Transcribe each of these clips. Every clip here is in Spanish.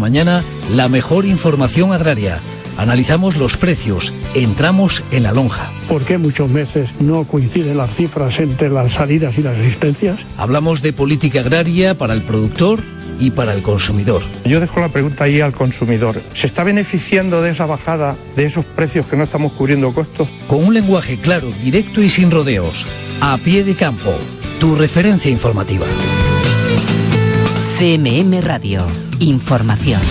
Mañana, la mejor información agraria. Analizamos los precios, entramos en la lonja. ¿Por qué muchos meses no coinciden las cifras entre las salidas y las existencias? Hablamos de política agraria para el productor y para el consumidor. Yo dejo la pregunta ahí al consumidor. ¿Se está beneficiando de esa bajada, de esos precios que no estamos cubriendo costos? Con un lenguaje claro, directo y sin rodeos. A pie de campo. Tu referencia informativa. CMM Radio. Información.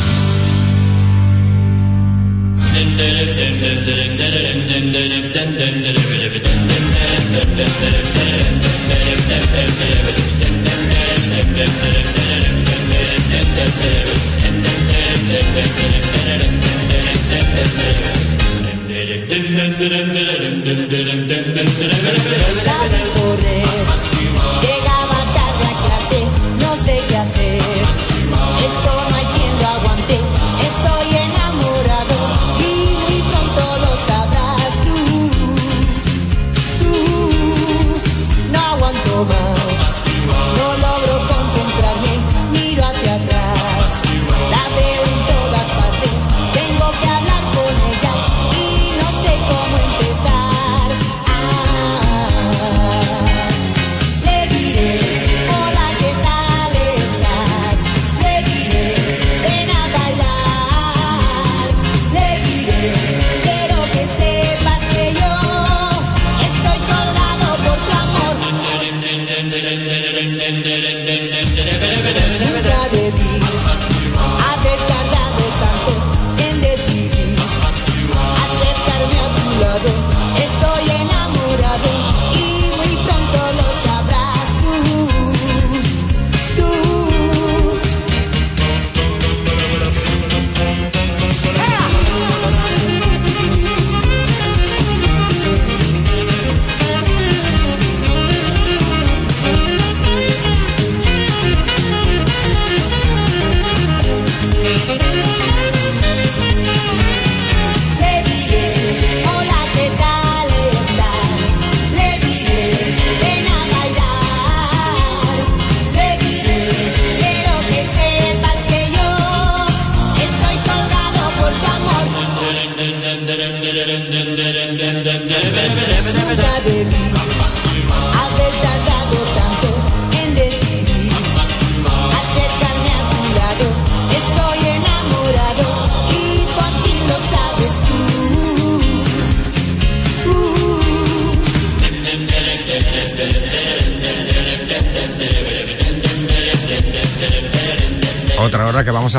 Llegaba tarde a clase, no sé qué hacer.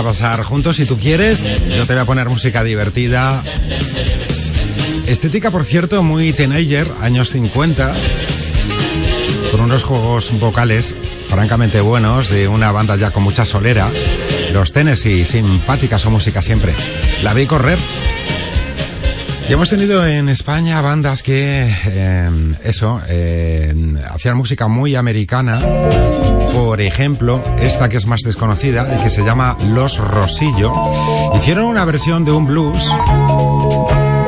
A pasar juntos. Si tú quieres, yo te voy a poner música divertida. Estética, por cierto, muy teenager, años 50. Con unos juegos vocales francamente buenos de una banda ya con mucha solera. Los Tennessee, simpática su música siempre. La vi correr. Y hemos tenido en España bandas que, eh, eso, eh, hacían música muy americana. Por ejemplo, esta que es más desconocida y que se llama Los Rosillo. Hicieron una versión de un blues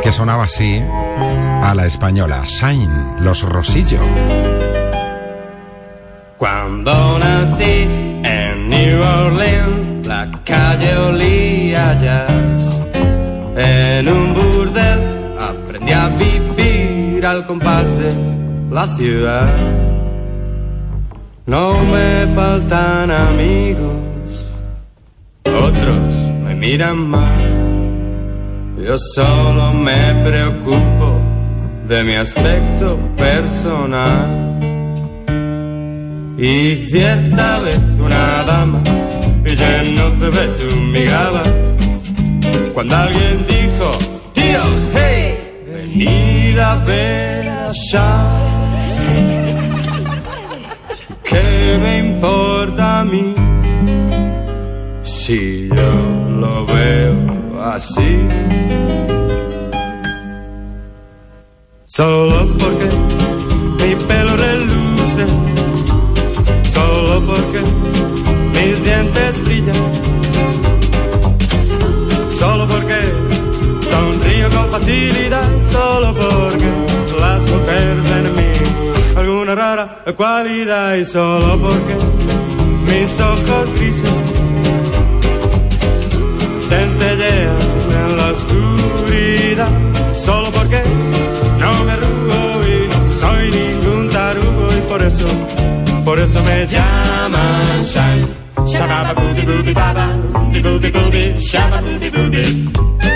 que sonaba así a la española. Shine, Los Rosillo. Cuando nací en New Orleans, la calle olía jazz. En un al compás de la ciudad. No me faltan amigos, otros me miran mal. Yo solo me preocupo de mi aspecto personal. Y cierta vez una dama lleno de betungaba cuando alguien dijo, tíos, hey, venid a ver a Shine. ¿Qué me importa a mí si yo lo veo así. Solo porque mi pelo reluce, solo porque rara cualidad y solo porque mis ojos grises centellean en la oscuridad, solo porque no me arrugo y no soy ningún tarugo y por eso, por eso me llaman Shine. Shababa booby booby baba, booby booby booby, shabba booby booby.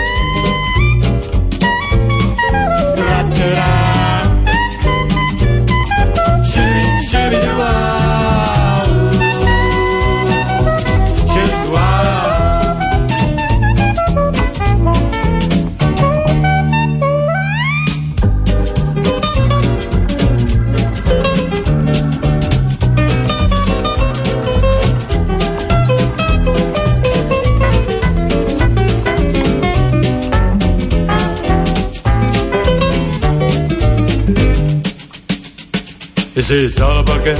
Sí, solo porque,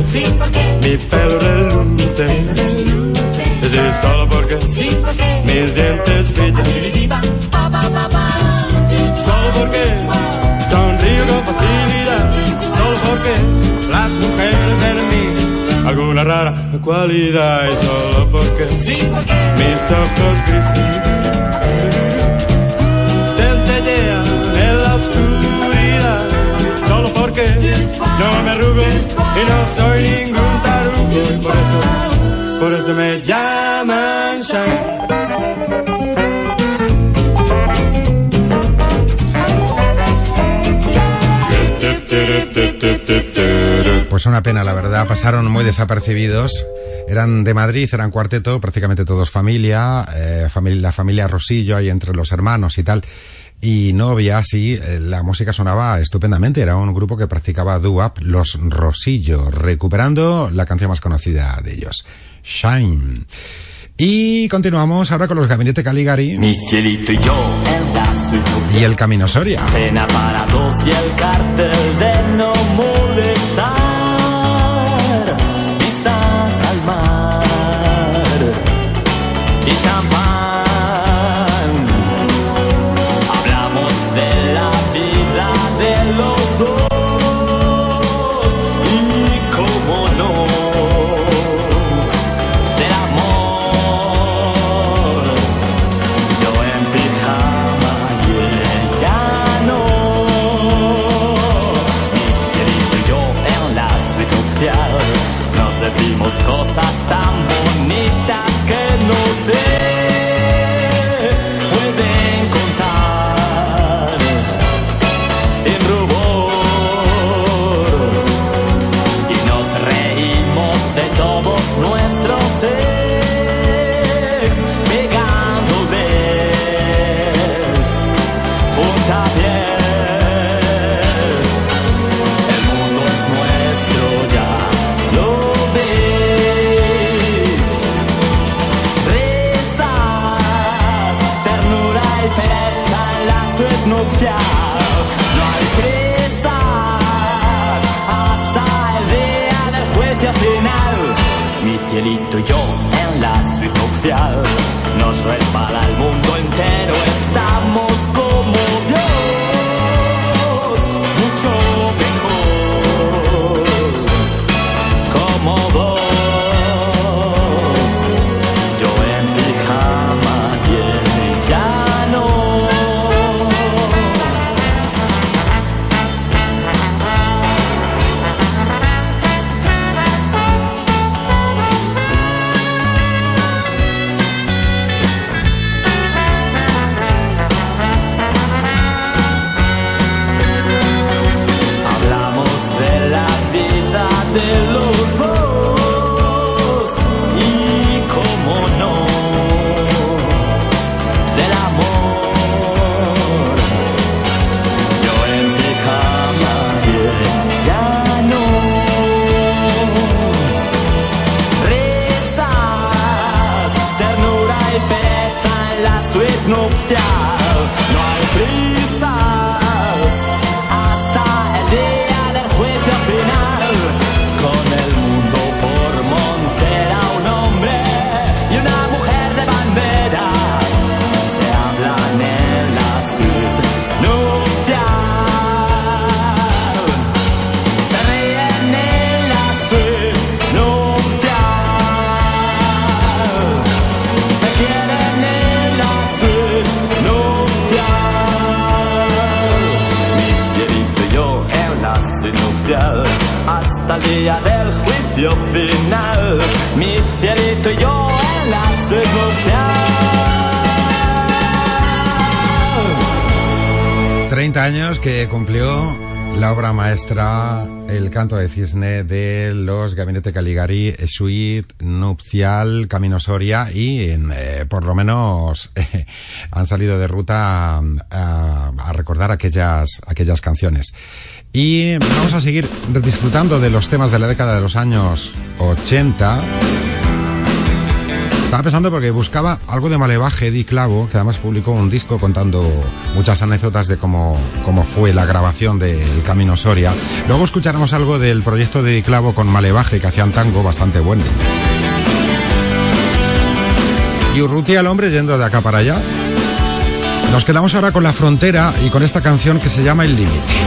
mi pelo reluce. Y sí, solo porque, mis dientes brillan. Solo porque sonrío con facilidad. Solo porque las mujeres en mí alguna rara cualidad. Y solo porque, mis ojos grises no me arrugo y no soy ningún tarugo. Por eso, me llaman Shine. Pues una pena, la verdad, pasaron muy desapercibidos. Eran de Madrid, eran cuarteto, prácticamente todos familia, eh, familia la familia Rosillo ahí entre los hermanos y tal. Y no había así, eh, la música sonaba estupendamente, era un grupo que practicaba doo-wop, los Rosillo, recuperando la canción más conocida de ellos, Shine. Y continuamos ahora con los Gabinete Caligari y yo el Camino Soria. Cena para dos y el cartel de no cielito y yo en la suite nupcial nos resbala el mundo entero día del juicio final. Mi cielito y yo en la suite nupcial. 30 años que cumplió la obra maestra El canto de cisne de los Gabinete Caligari, Suite, Nupcial, Camino Soria y eh, por lo menos eh, han salido de ruta a, a- a recordar aquellas, aquellas canciones. Y vamos a seguir disfrutando de los temas de la década de los años 80. Estaba pensando porque buscaba algo de Malevaje, Di Clavo, que además publicó un disco contando muchas anécdotas de cómo, cómo fue la grabación del Camino Soria. Luego escucharemos algo del proyecto de Di Clavo con Malevaje, que hacían tango bastante bueno. Y Urrutia el hombre yendo de acá para allá. Nos quedamos ahora con la frontera y con esta canción que se llama El Límite.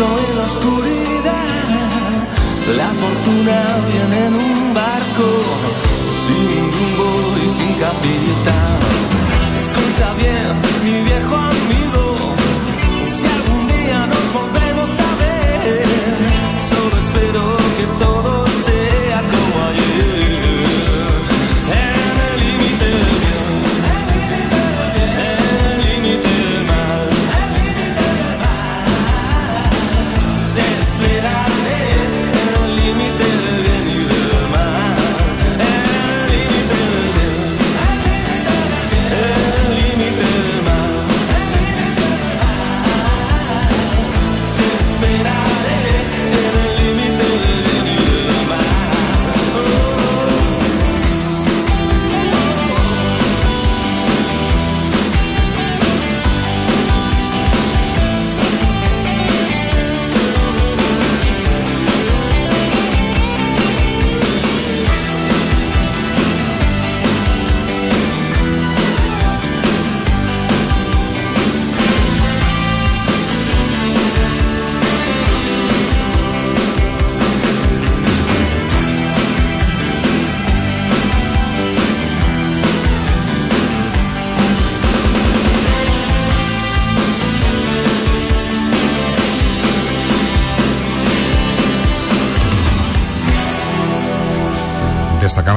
en la oscuridad. La fortuna viene en un barco sin rumbo y sin capitán. Escucha bien, mi viejo amigo,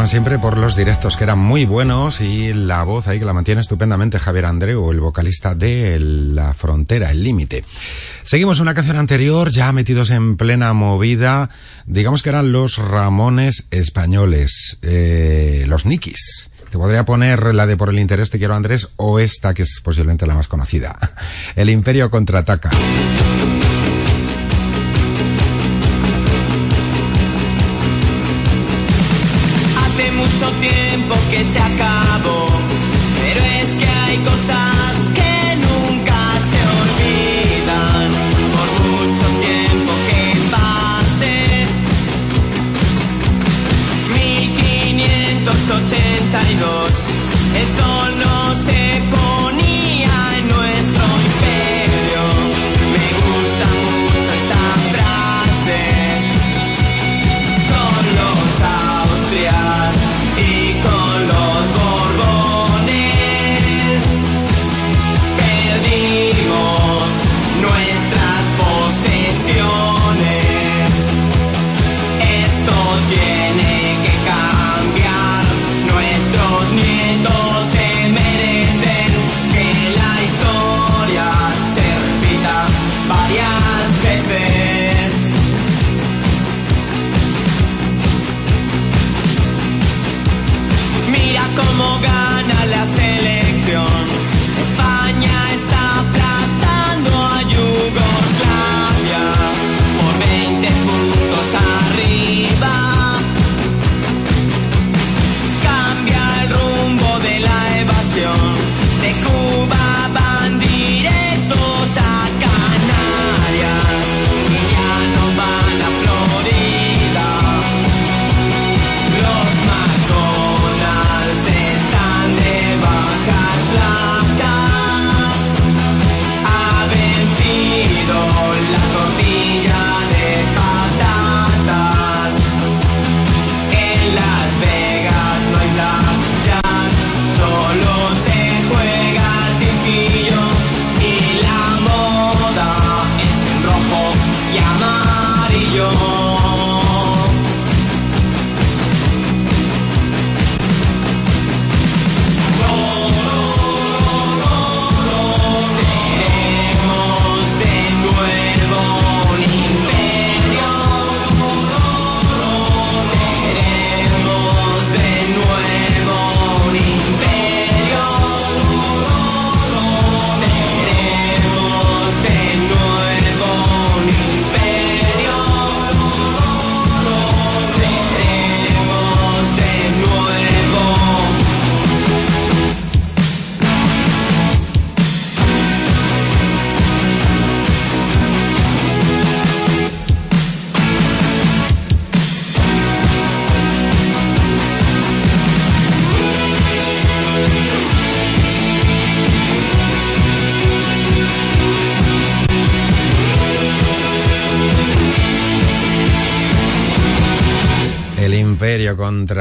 siempre por los directos que eran muy buenos y la voz ahí que la mantiene estupendamente Javier Andreu, el vocalista de La Frontera, El Límite. Seguimos una canción anterior, ya metidos en plena movida, digamos que eran los Ramones españoles, eh, los Nikis. Te podría poner la de Por el interés te quiero Andrés o esta que es posiblemente la más conocida. El Imperio contraataca.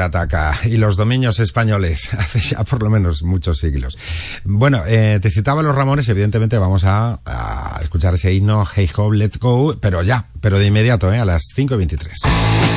Contraataca y los dominios españoles hace ya por lo menos muchos siglos. Bueno, eh, te citaba los Ramones, evidentemente vamos a, a escuchar ese himno Hey Ho, Let's Go, pero ya, pero de inmediato, eh, a las 5.23.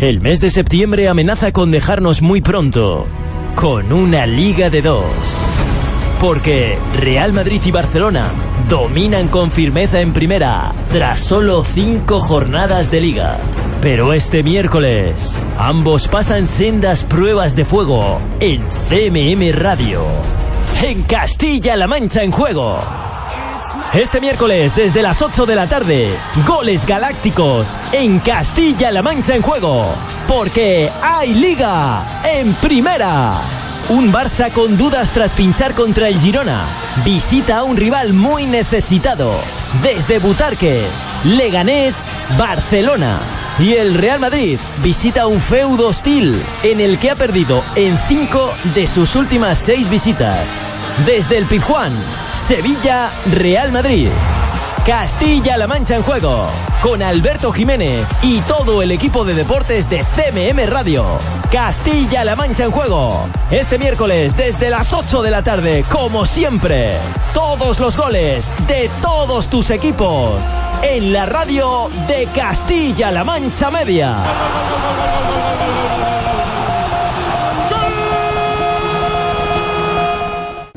El mes de septiembre amenaza con dejarnos muy pronto, con una liga de dos. Porque Real Madrid y Barcelona dominan con firmeza en primera, tras solo cinco jornadas de liga. Pero este miércoles, ambos pasan sendas pruebas de fuego en CMM Radio. En Castilla-La Mancha en juego. Este miércoles, desde las 8 de la tarde, goles galácticos en Castilla-La Mancha en juego. Porque hay liga en primera. Un Barça con dudas tras pinchar contra el Girona. Visita a un rival muy necesitado. Desde Butarque, Leganés, Barcelona. Y el Real Madrid visita un feudo hostil en el que ha perdido en cinco de sus últimas seis visitas. Desde el Pizjuán, Sevilla, Real Madrid. Castilla-La Mancha en juego, con Alberto Jiménez y todo el equipo de deportes de CMM Radio. Castilla-La Mancha en juego, este miércoles desde las 8 de la tarde, como siempre. Todos los goles de todos tus equipos en la radio de Castilla-La Mancha Media.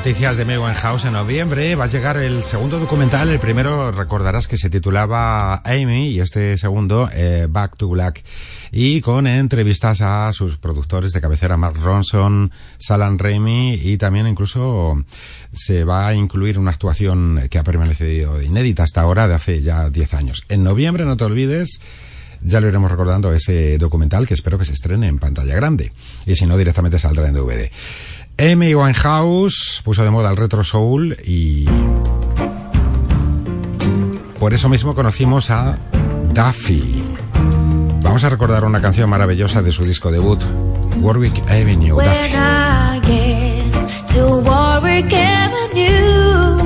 noticias de Amy House en noviembre. Va a llegar el segundo documental. El primero recordarás que se titulaba Amy y este segundo eh, Back to Black. Y con entrevistas a sus productores de cabecera, Mark Ronson, Salan Raimi y también incluso se va a incluir una actuación que ha permanecido inédita hasta ahora de hace ya 10 años. En noviembre, no te olvides, ya lo iremos recordando ese documental que espero que se estrene en pantalla grande. Y si no, directamente saldrá en DVD. Amy Winehouse puso de moda el retro soul y por eso mismo conocimos a Duffy. Vamos a recordar una canción maravillosa de su disco debut, Warwick Avenue, When Duffy. I get to Warwick Avenue,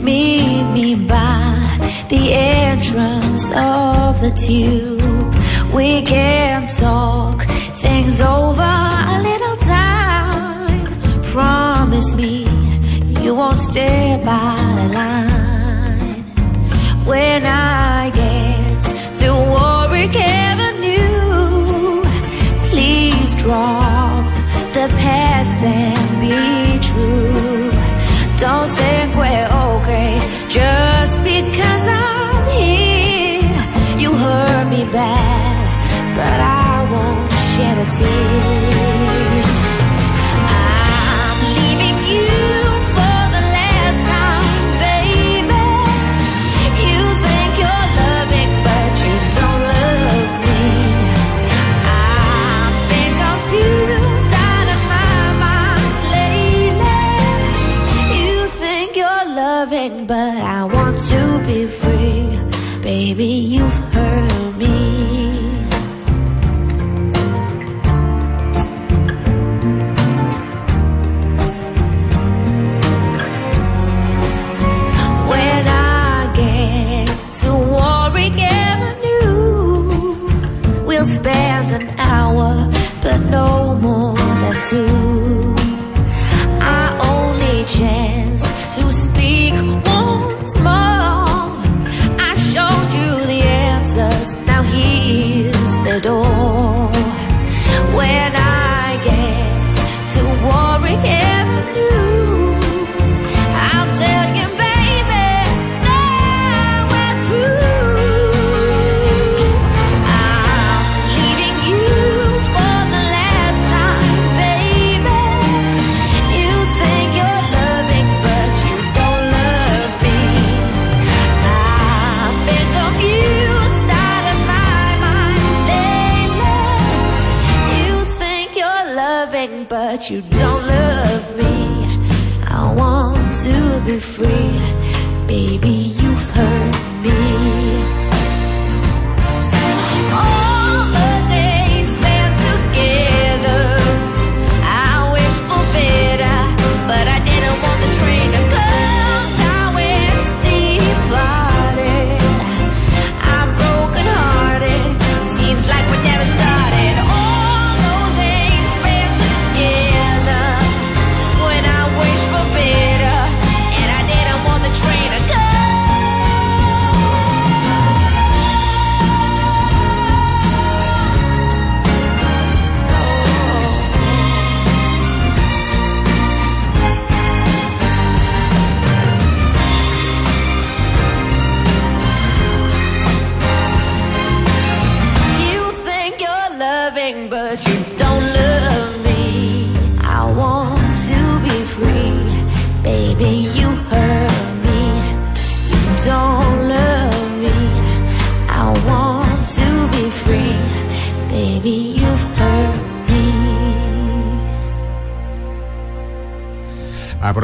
meet me by the entrance of the tube. We can talk things over a little. Promise me you won't stay by the line. When I get to Warwick Avenue, please drop the past and be true. Don't think we're okay just because I'm here. You hurt me bad, but I won't shed a tear.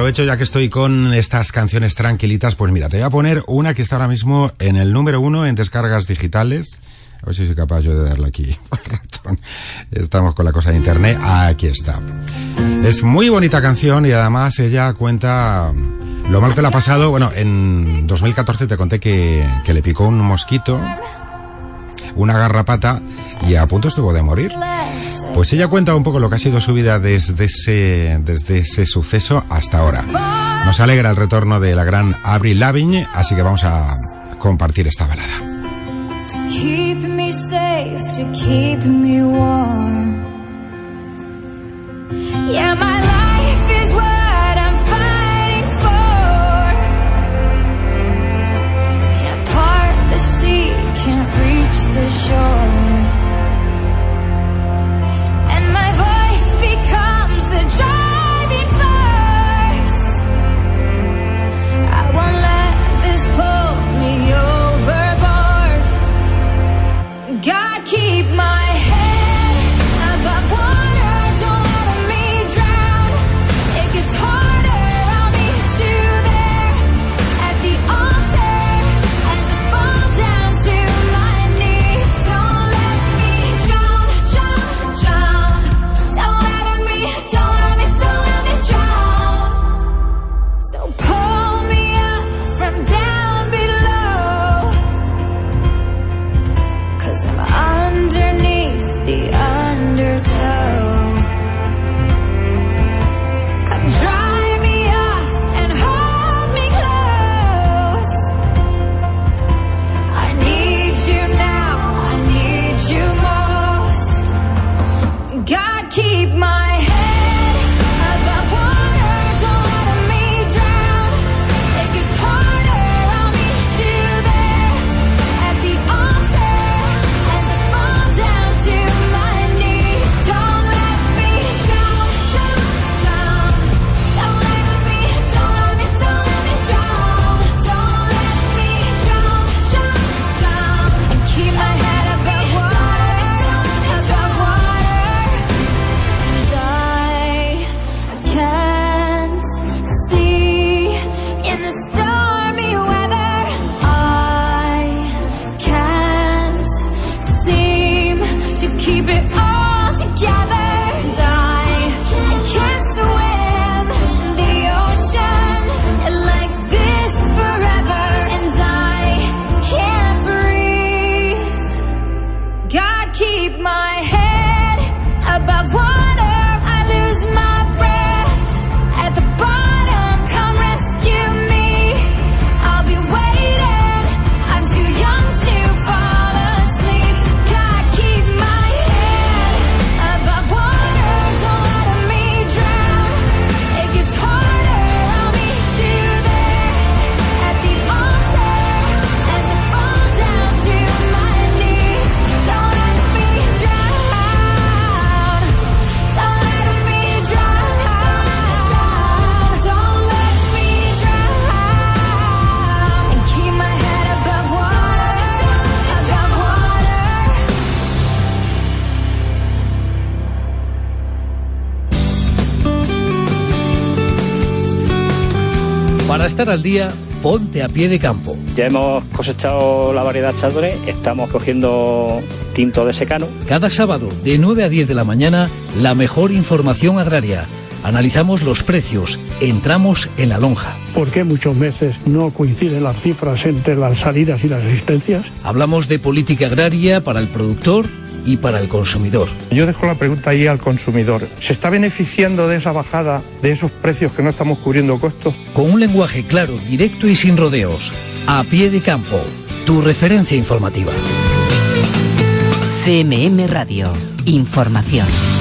Aprovecho ya que estoy con estas canciones tranquilitas, pues mira, te voy a poner una que está ahora mismo en el número uno en descargas digitales. A ver si soy capaz yo de darle aquí. Estamos con la cosa de internet. Aquí está. Es muy bonita canción y además ella cuenta lo mal que le ha pasado. Bueno, en 2014 te conté que, que le picó un mosquito, una garrapata, y a punto estuvo de morir. Pues ella cuenta un poco lo que ha sido su vida desde ese, desde ese suceso hasta ahora. Nos alegra el retorno de la gran Avril Lavigne, así que vamos a compartir esta balada. Can't part the sea, can't reach the shore. Al día, ponte a pie de campo. Ya hemos cosechado la variedad Chardonnay, estamos cogiendo tinto de secano. Cada sábado, de 9 a 10 de la mañana, la mejor información agraria. Analizamos los precios, entramos en la lonja. ¿Por qué muchos meses no coinciden las cifras entre las salidas y las asistencias? Hablamos de política agraria para el productor y para el consumidor. Yo dejo la pregunta ahí al consumidor. ¿Se está beneficiando de esa bajada, de esos precios que no estamos cubriendo costos? Con un lenguaje claro, directo y sin rodeos. A pie de campo, tu referencia informativa. CMM Radio. Información.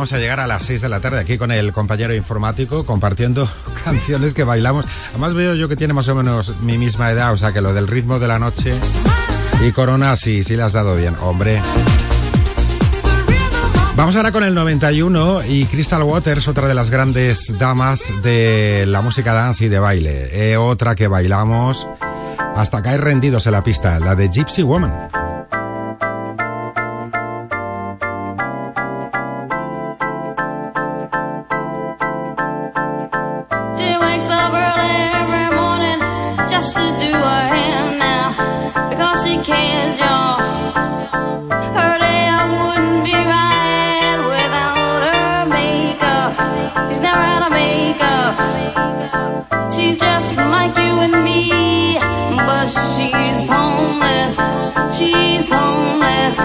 vamos a llegar a las 6 de la tarde aquí con el compañero informático compartiendo canciones que bailamos. Además veo yo que tiene más o menos mi misma edad, o sea que lo del ritmo de la noche y Corona sí, sí le has dado bien, hombre. Vamos ahora con el 91 y Crystal Waters, otra de las grandes damas de la música dance y de baile. Eh, otra que bailamos hasta caer rendidos en la pista, la de Gypsy Woman. is homeless.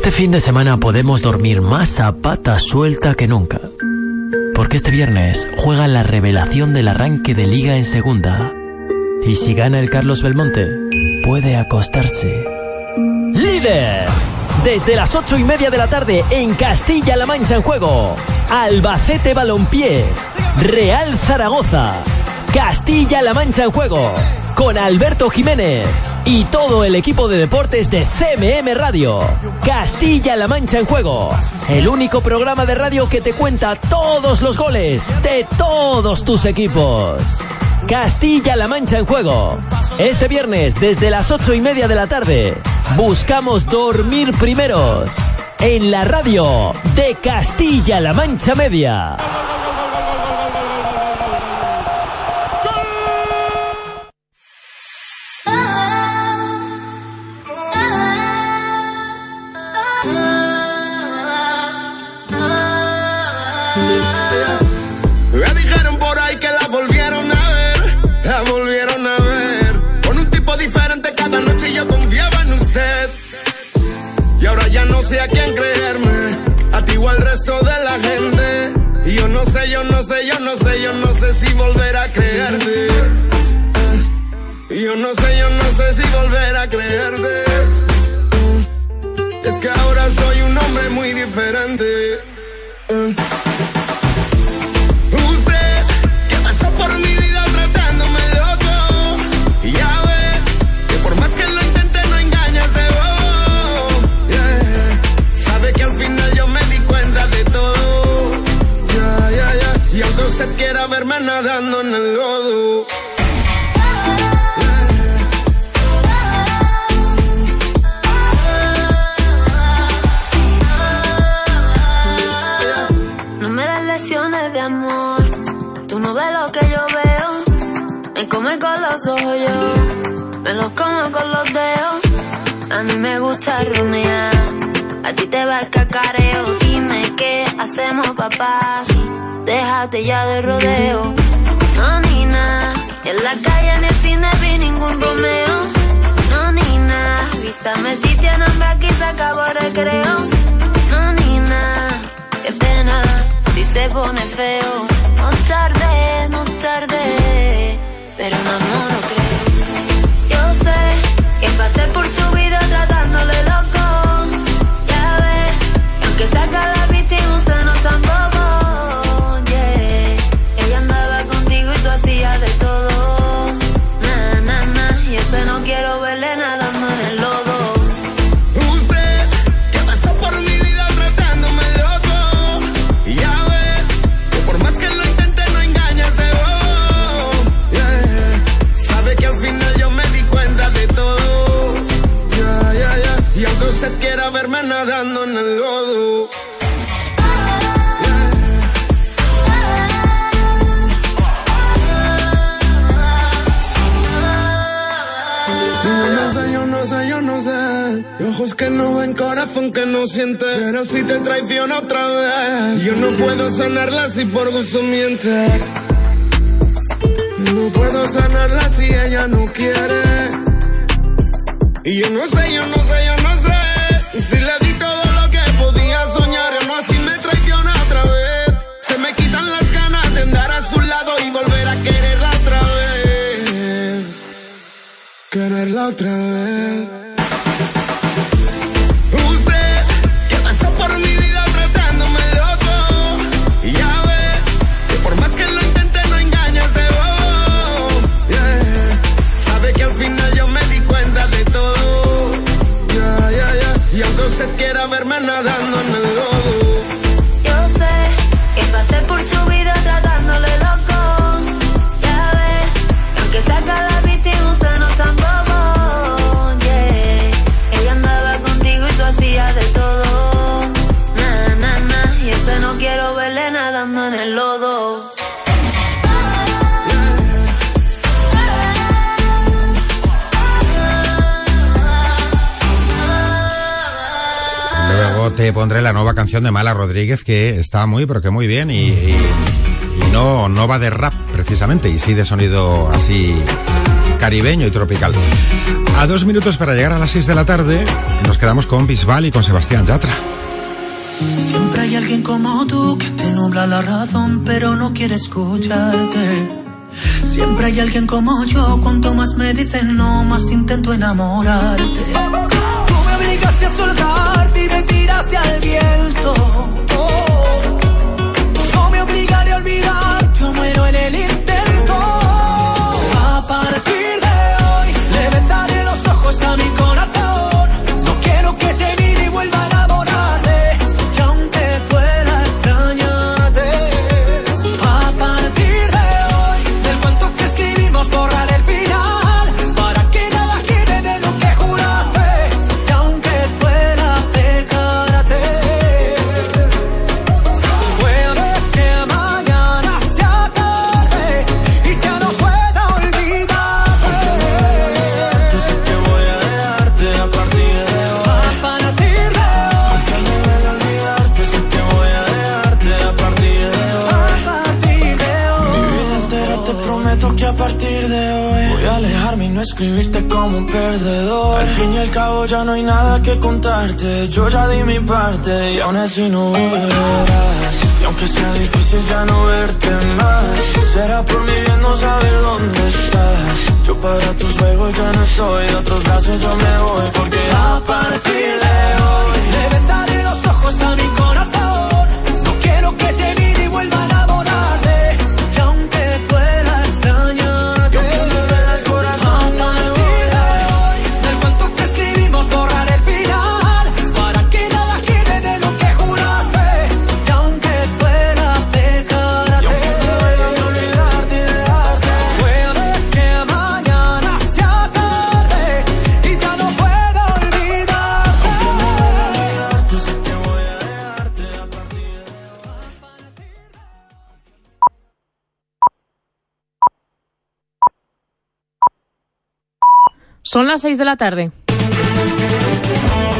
Este fin de semana podemos dormir más a pata suelta que nunca. Porque este viernes juega la revelación del arranque de liga en segunda. Y si gana el Carlos Belmonte, puede acostarse. ¡Líder! Desde las ocho y media de la tarde en Castilla-La Mancha en juego. Albacete Balompié. Real Zaragoza. Castilla-La Mancha en juego. Con Alberto Jiménez. Y todo el equipo de deportes de CMM Radio. Castilla-La Mancha en juego. El único programa de radio que te cuenta todos los goles de todos tus equipos. Castilla-La Mancha en juego. Este viernes desde las ocho y media de la tarde. Buscamos dormir primeros. En la radio de Castilla-La Mancha Media. Creerte. Es que ahora soy un hombre muy diferente. Yo. Me los como con los dedos. A mí me gusta runear. A ti te va el cacareo. Dime qué hacemos, papá. Déjate ya de rodeo. No, ni nada. En la calle, en el cine, vi ningún Romeo. No, ni nada. Avísame si tiene hambre, aquí se acabó el recreo. No, ni nada. Qué pena si se pone feo. No tarde, no tarde. Pero no, no, no creo. Yo sé que pasé por su vida tratándole loco. Ya ves, que aunque saca la corazón que no siente. Pero si te traiciona otra vez, yo no puedo sanarla si por gusto miente. No puedo sanarla si ella no quiere. Y yo no sé, yo no sé, yo no sé. Si le di todo lo que podía soñar, no así me traiciona otra vez. Se me quitan las ganas de andar a su lado y volver a quererla otra vez quererla otra vez. Te pondré la nueva canción de Mala Rodríguez que está muy, pero que muy bien y, y- y no, no va de rap precisamente y sí de sonido así caribeño y tropical. A dos minutos para llegar a las seis de la tarde nos quedamos con Bisbal y con Sebastián Yatra. Siempre hay alguien como tú que te nubla la razón, pero no quiere escucharte. Siempre hay alguien como yo, cuanto más me dicen no, más intento enamorarte. Oh, no me obligaré a olvidar, yo muero en el intento. A partir de hoy, le vendaré los ojos a mi corazón. Parte y Son las 6 de la tarde.